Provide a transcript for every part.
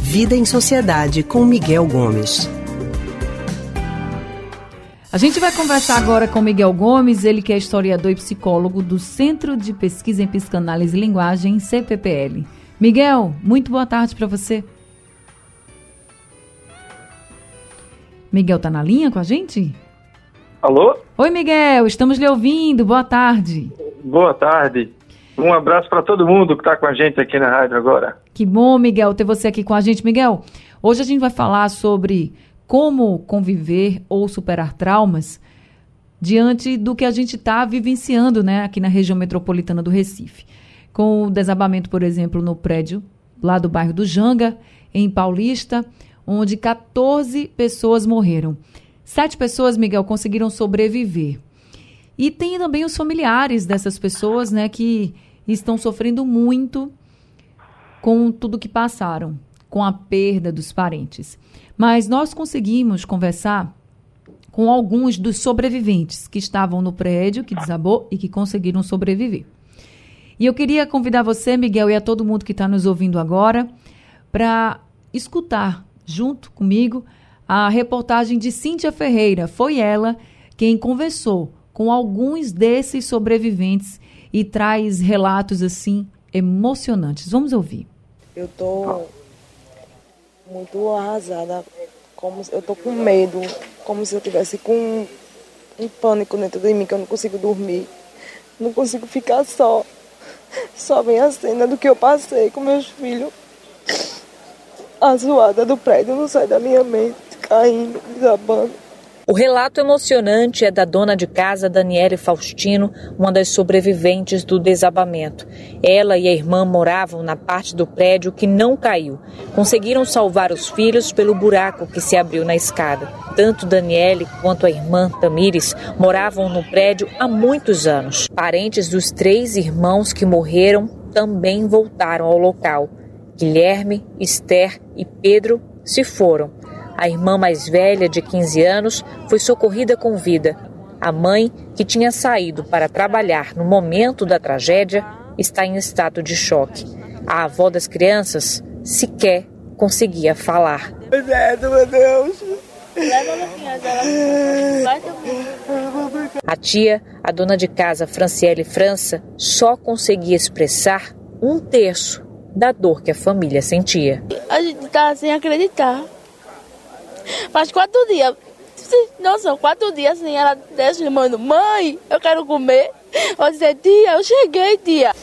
Vida em Sociedade com Miguel Gomes. A gente vai conversar agora com Miguel Gomes, ele que é historiador e psicólogo do Centro de Pesquisa em Psicanálise e Linguagem, CPPL. Miguel, muito boa tarde para você. Miguel tá na linha com a gente? Alô? Oi, Miguel, estamos lhe ouvindo. Boa tarde. Boa tarde. Um abraço para todo mundo que está com a gente aqui na rádio agora. Que bom, Miguel, ter você aqui com a gente. Miguel, hoje a gente vai falar sobre como conviver ou superar traumas diante do que a gente está vivenciando né, aqui na região metropolitana do Recife. Com o desabamento, por exemplo, no prédio lá do bairro do Janga, em Paulista, onde 14 pessoas morreram. Sete pessoas, Miguel, conseguiram sobreviver. E tem também os familiares dessas pessoas, né, que estão sofrendo muito com tudo que passaram, com a perda dos parentes. Mas nós conseguimos conversar com alguns dos sobreviventes que estavam no prédio que desabou e que conseguiram sobreviver. E eu queria convidar você, Miguel, e a todo mundo que está nos ouvindo agora, para escutar junto comigo a reportagem de Cíntia Ferreira. Foi ela quem conversou com alguns desses sobreviventes e traz relatos assim emocionantes. Vamos ouvir. Eu tô muito arrasada, como eu tô com medo, como se eu tivesse com um pânico dentro de mim que eu não consigo dormir, não consigo ficar só. Só vem a cena do que eu passei com meus filhos. A zoada do prédio não sai da minha mente, caindo, desabando. O relato emocionante é da dona de casa Daniele Faustino, uma das sobreviventes do desabamento. Ela e a irmã moravam na parte do prédio que não caiu. Conseguiram salvar os filhos pelo buraco que se abriu na escada. Tanto Daniele quanto a irmã Tamires moravam no prédio há muitos anos. Parentes dos três irmãos que morreram também voltaram ao local. Guilherme, Esther e Pedro se foram. A irmã mais velha, de 15 anos, foi socorrida com vida. A mãe, que tinha saído para trabalhar no momento da tragédia, está em estado de choque. A avó das crianças sequer conseguia falar. meu Deus. A tia, a dona de casa Franciele França, só conseguia expressar um terço da dor que a família sentia. A gente tá sem acreditar. Faz quatro dias. Nossa, quatro dias assim, ela desce chamando, mãe, eu quero comer. Eu disse, tia, eu cheguei, tia.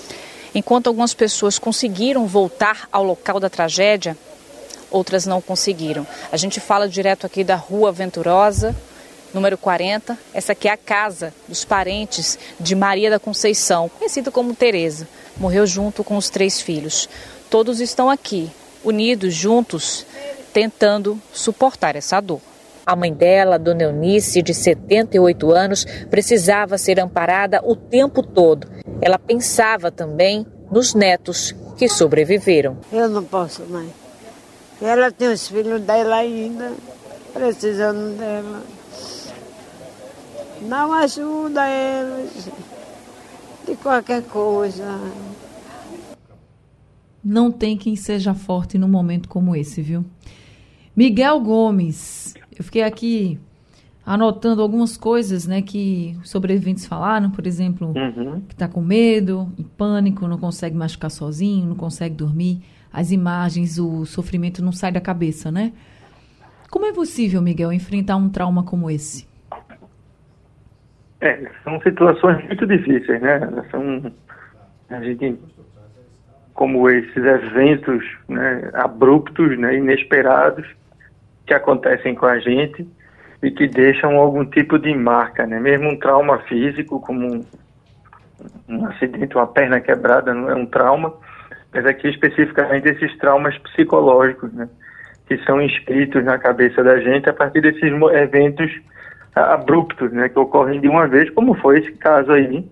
Enquanto algumas pessoas conseguiram voltar ao local da tragédia, outras não conseguiram. A gente fala direto aqui da Rua Venturosa, número 40. Essa aqui é a casa dos parentes de Maria da Conceição, conhecida como Teresa. Morreu junto com os três filhos. Todos estão aqui, unidos, juntos, tentando suportar essa dor. A mãe dela, Dona Eunice, de 78 anos, precisava ser amparada o tempo todo. Ela pensava também nos netos que sobreviveram. Eu não posso, mãe. Ela tem os filhos dela ainda, precisando dela. Não ajuda eles de qualquer coisa. Não tem quem seja forte num momento como esse, viu? Miguel Gomes. Eu fiquei aqui anotando algumas coisas, né, que os sobreviventes falaram, por exemplo, uhum. que está com medo, em pânico, não consegue mais ficar sozinho, não consegue dormir. As imagens, o sofrimento não sai da cabeça, né? Como é possível, Miguel, enfrentar um trauma como esse? É, são situações muito difíceis, né? São a gente como esses eventos né, abruptos, né, inesperados, que acontecem com a gente e que deixam algum tipo de marca, né? Mesmo um trauma físico, como um, um acidente, uma perna quebrada, não é um trauma, mas aqui especificamente esses traumas psicológicos, né? Que são inscritos na cabeça da gente a partir desses eventos abruptos, né? Que ocorrem de uma vez, como foi esse caso aí,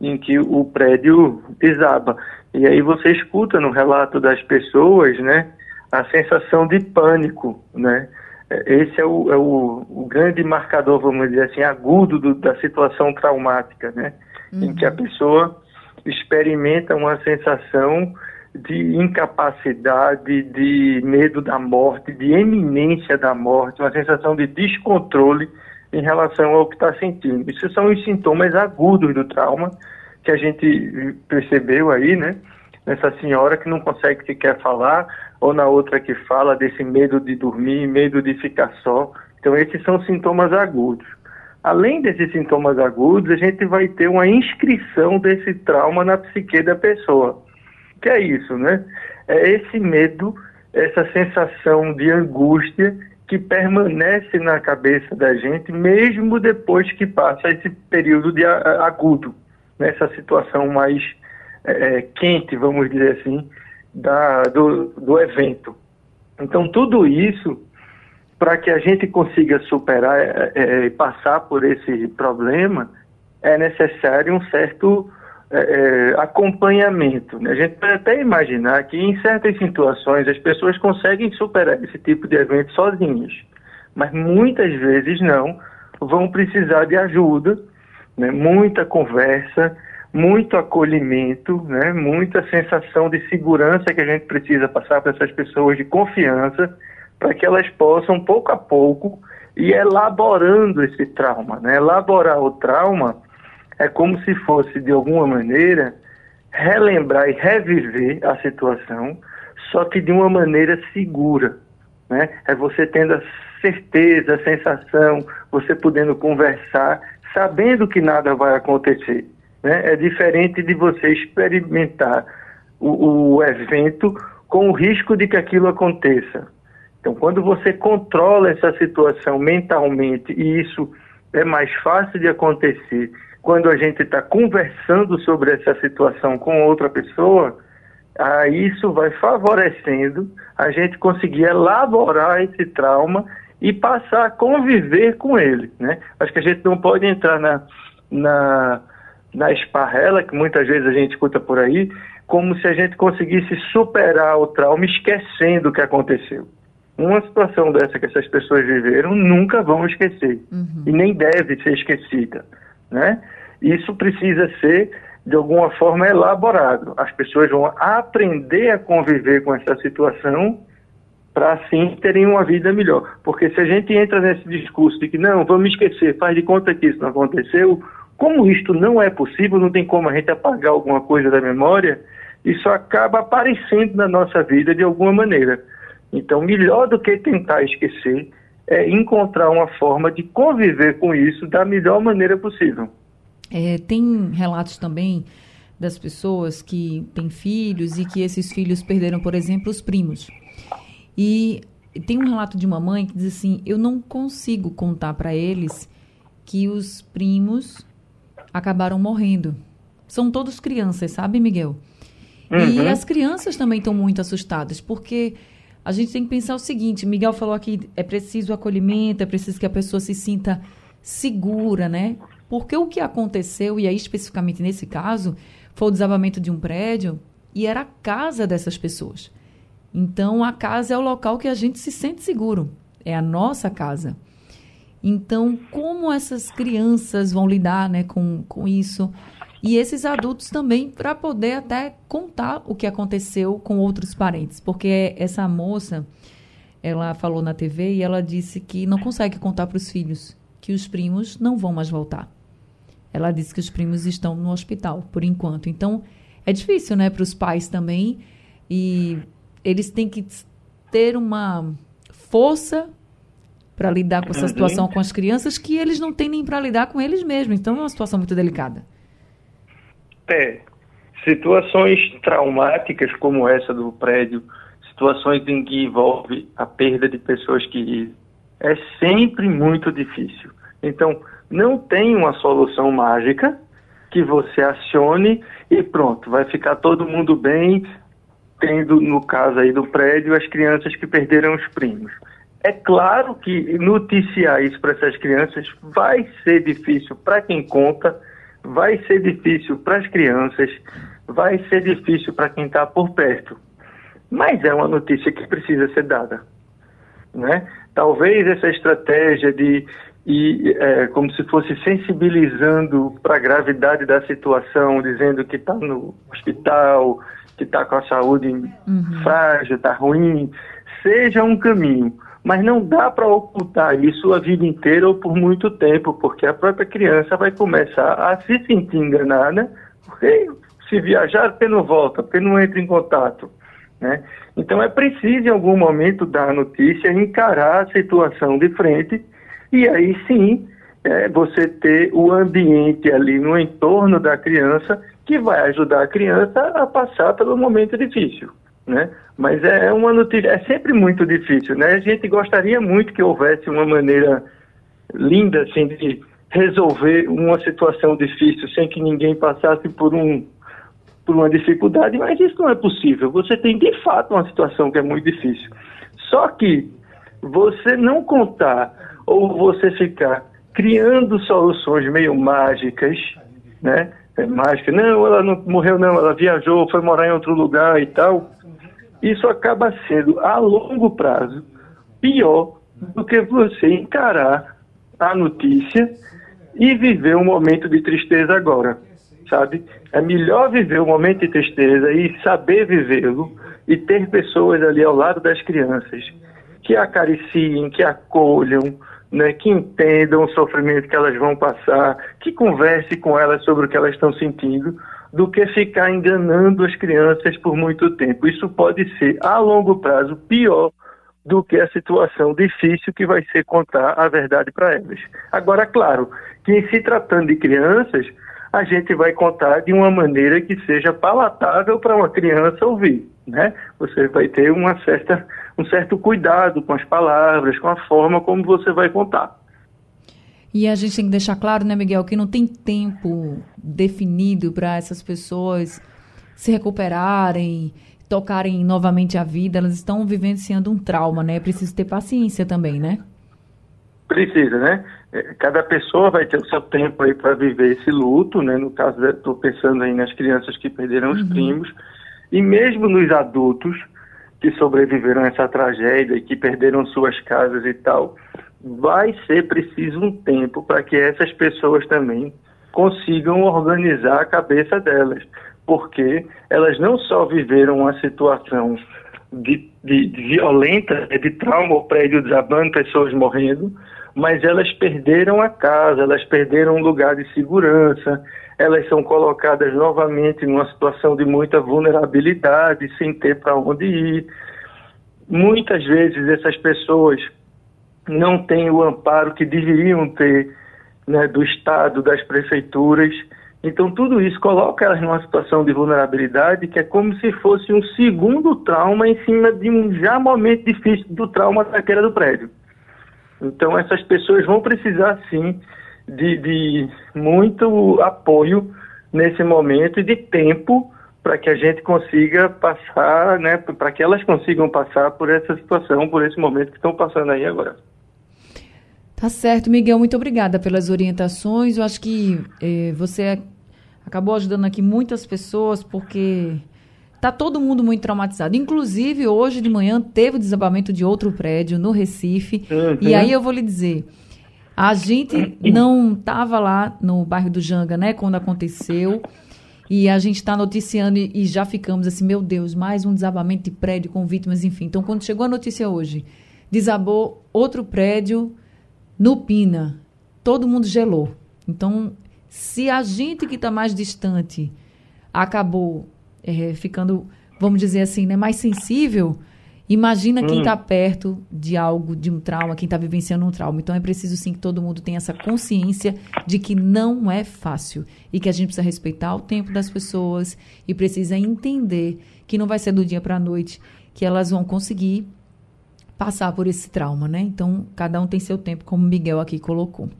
em que o prédio desaba. E aí você escuta no relato das pessoas, né? A sensação de pânico, né? Esse é o, é o, o grande marcador, vamos dizer assim, agudo do, da situação traumática, né? Uhum. Em que a pessoa experimenta uma sensação de incapacidade, de medo da morte, de eminência da morte, uma sensação de descontrole em relação ao que está sentindo. Isso são os sintomas agudos do trauma que a gente percebeu aí, né? Nessa senhora que não consegue sequer falar, ou na outra que fala desse medo de dormir, medo de ficar só. Então, esses são sintomas agudos. Além desses sintomas agudos, a gente vai ter uma inscrição desse trauma na psique da pessoa. Que é isso, né? É esse medo, essa sensação de angústia que permanece na cabeça da gente, mesmo depois que passa esse período de agudo, nessa situação mais é, é, quente, vamos dizer assim, da, do, do evento. Então, tudo isso para que a gente consiga superar é, é, e passar por esse problema, é necessário um certo é, é, acompanhamento. Né? A gente pode até imaginar que em certas situações as pessoas conseguem superar esse tipo de evento sozinhas, mas muitas vezes não, vão precisar de ajuda, né? muita conversa, muito acolhimento, né? muita sensação de segurança que a gente precisa passar para essas pessoas de confiança para que elas possam, pouco a pouco, ir elaborando esse trauma. Né? Elaborar o trauma é como se fosse, de alguma maneira, relembrar e reviver a situação, só que de uma maneira segura. Né? É você tendo a certeza, a sensação, você podendo conversar, sabendo que nada vai acontecer. Né? É diferente de você experimentar o, o evento com o risco de que aquilo aconteça. Então, quando você controla essa situação mentalmente, e isso é mais fácil de acontecer quando a gente está conversando sobre essa situação com outra pessoa, aí isso vai favorecendo a gente conseguir elaborar esse trauma e passar a conviver com ele. Né? Acho que a gente não pode entrar na, na, na esparrela, que muitas vezes a gente escuta por aí, como se a gente conseguisse superar o trauma esquecendo o que aconteceu uma situação dessa que essas pessoas viveram nunca vão esquecer uhum. e nem deve ser esquecida, né? Isso precisa ser de alguma forma elaborado. As pessoas vão aprender a conviver com essa situação para assim terem uma vida melhor. Porque se a gente entra nesse discurso de que não, vamos esquecer, faz de conta que isso não aconteceu, como isto não é possível, não tem como a gente apagar alguma coisa da memória, isso acaba aparecendo na nossa vida de alguma maneira. Então, melhor do que tentar esquecer é encontrar uma forma de conviver com isso da melhor maneira possível. É, tem relatos também das pessoas que têm filhos e que esses filhos perderam, por exemplo, os primos. E tem um relato de uma mãe que diz assim: Eu não consigo contar para eles que os primos acabaram morrendo. São todos crianças, sabe, Miguel? Uhum. E as crianças também estão muito assustadas, porque a gente tem que pensar o seguinte: Miguel falou aqui, é preciso acolhimento, é preciso que a pessoa se sinta segura, né? Porque o que aconteceu, e aí especificamente nesse caso, foi o desabamento de um prédio e era a casa dessas pessoas. Então, a casa é o local que a gente se sente seguro, é a nossa casa. Então, como essas crianças vão lidar né, com, com isso? e esses adultos também para poder até contar o que aconteceu com outros parentes, porque essa moça ela falou na TV e ela disse que não consegue contar para os filhos que os primos não vão mais voltar. Ela disse que os primos estão no hospital por enquanto. Então é difícil, né, para os pais também e eles têm que ter uma força para lidar com essa uhum. situação com as crianças que eles não têm nem para lidar com eles mesmos. Então é uma situação muito delicada. É, situações traumáticas como essa do prédio, situações em que envolve a perda de pessoas que é sempre muito difícil. Então, não tem uma solução mágica que você acione e pronto, vai ficar todo mundo bem, tendo no caso aí do prédio as crianças que perderam os primos. É claro que noticiar isso para essas crianças vai ser difícil para quem conta, vai ser difícil para as crianças, vai ser difícil para quem está por perto. Mas é uma notícia que precisa ser dada. Né? Talvez essa estratégia de e é, como se fosse sensibilizando para a gravidade da situação, dizendo que está no hospital, que está com a saúde uhum. frágil, está ruim, seja um caminho. Mas não dá para ocultar isso a vida inteira ou por muito tempo, porque a própria criança vai começar a se sentir enganada, porque se viajar, porque não volta, porque não entra em contato. Né? Então é preciso, em algum momento, dar a notícia, encarar a situação de frente e aí sim é, você ter o ambiente ali no entorno da criança que vai ajudar a criança a passar pelo momento difícil. Né? Mas é uma notícia, é sempre muito difícil, né? A gente gostaria muito que houvesse uma maneira linda assim de resolver uma situação difícil sem que ninguém passasse por um por uma dificuldade, mas isso não é possível. Você tem de fato uma situação que é muito difícil. Só que você não contar ou você ficar criando soluções meio mágicas, né? É mágica, não, ela não morreu não, ela viajou, foi morar em outro lugar e tal. Isso acaba sendo a longo prazo pior do que você encarar a notícia e viver um momento de tristeza agora, sabe? É melhor viver um momento de tristeza e saber vivê-lo e ter pessoas ali ao lado das crianças que acariciem, que acolham, né, que entendam o sofrimento que elas vão passar, que converse com elas sobre o que elas estão sentindo, do que ficar enganando as crianças por muito tempo. Isso pode ser, a longo prazo, pior do que a situação difícil que vai ser contar a verdade para elas. Agora, claro, que em se tratando de crianças, a gente vai contar de uma maneira que seja palatável para uma criança ouvir, né? Você vai ter uma certa, um certo cuidado com as palavras, com a forma como você vai contar. E a gente tem que deixar claro, né, Miguel, que não tem tempo definido para essas pessoas se recuperarem, tocarem novamente a vida, elas estão vivenciando um trauma, né? É preciso ter paciência também, né? Precisa, né? É, cada pessoa vai ter o seu tempo aí para viver esse luto, né? No caso, estou pensando aí nas crianças que perderam os uhum. primos, e mesmo nos adultos que sobreviveram a essa tragédia e que perderam suas casas e tal, vai ser preciso um tempo para que essas pessoas também consigam organizar a cabeça delas, porque elas não só viveram uma situação de, de, de violenta, de trauma, o prédio desabando, pessoas morrendo, mas elas perderam a casa, elas perderam um lugar de segurança, elas são colocadas novamente numa situação de muita vulnerabilidade, sem ter para onde ir. Muitas vezes essas pessoas não têm o amparo que deveriam ter né, do Estado, das prefeituras. Então, tudo isso coloca elas numa situação de vulnerabilidade que é como se fosse um segundo trauma em cima de um já momento difícil do trauma da queda do prédio. Então, essas pessoas vão precisar, sim, de, de muito apoio nesse momento e de tempo para que a gente consiga passar, né, para que elas consigam passar por essa situação, por esse momento que estão passando aí agora. Tá certo, Miguel, muito obrigada pelas orientações. Eu acho que eh, você acabou ajudando aqui muitas pessoas, porque Tá todo mundo muito traumatizado. Inclusive, hoje de manhã teve o desabamento de outro prédio no Recife. Uhum. E aí eu vou lhe dizer, a gente não estava lá no bairro do Janga, né, quando aconteceu. E a gente está noticiando e, e, já ficamos assim, meu Deus, mais um desabamento de prédio com vítimas, enfim. Então, quando chegou a notícia hoje, desabou outro prédio no Pina. Todo mundo gelou. Então, se a gente que está mais distante acabou é, ficando, vamos dizer assim, né, mais sensível, imagina quem está hum. perto de algo, de um trauma, quem está vivenciando um trauma. Então é preciso sim que todo mundo tenha essa consciência de que não é fácil e que a gente precisa respeitar o tempo das pessoas e precisa entender que não vai ser do dia para a noite que elas vão conseguir passar por esse trauma, né? Então, cada um tem seu tempo, como o Miguel aqui colocou.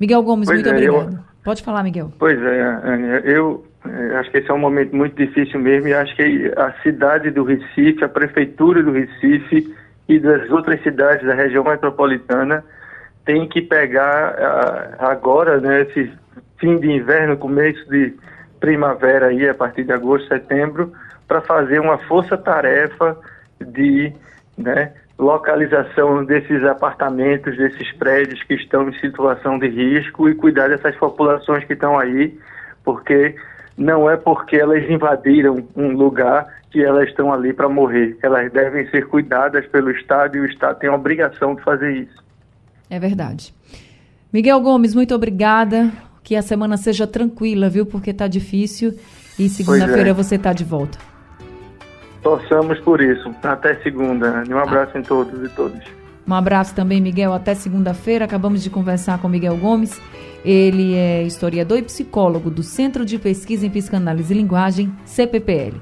Miguel Gomes, pois muito é, obrigado. Eu... Pode falar, Miguel. Pois é, eu é, acho que esse é um momento muito difícil mesmo e acho que a cidade do Recife, a prefeitura do Recife e das outras cidades da região metropolitana tem que pegar agora, né, esse fim de inverno, começo de primavera aí, a partir de agosto, setembro, para fazer uma força-tarefa de né, localização desses apartamentos, desses prédios que estão em situação de risco e cuidar dessas populações que estão aí, porque não é porque elas invadiram um lugar que elas estão ali para morrer. Elas devem ser cuidadas pelo Estado e o Estado tem a obrigação de fazer isso. É verdade. Miguel Gomes, muito obrigada. Que a semana seja tranquila, viu? Porque está difícil e segunda-feira é. você está de volta. Torçamos por isso. Até segunda. Um abraço ah. em todos e todas. Um abraço também, Miguel. Até segunda-feira. Acabamos de conversar com Miguel Gomes. Ele é historiador e psicólogo do Centro de Pesquisa em Psicanálise e Linguagem, CPPL.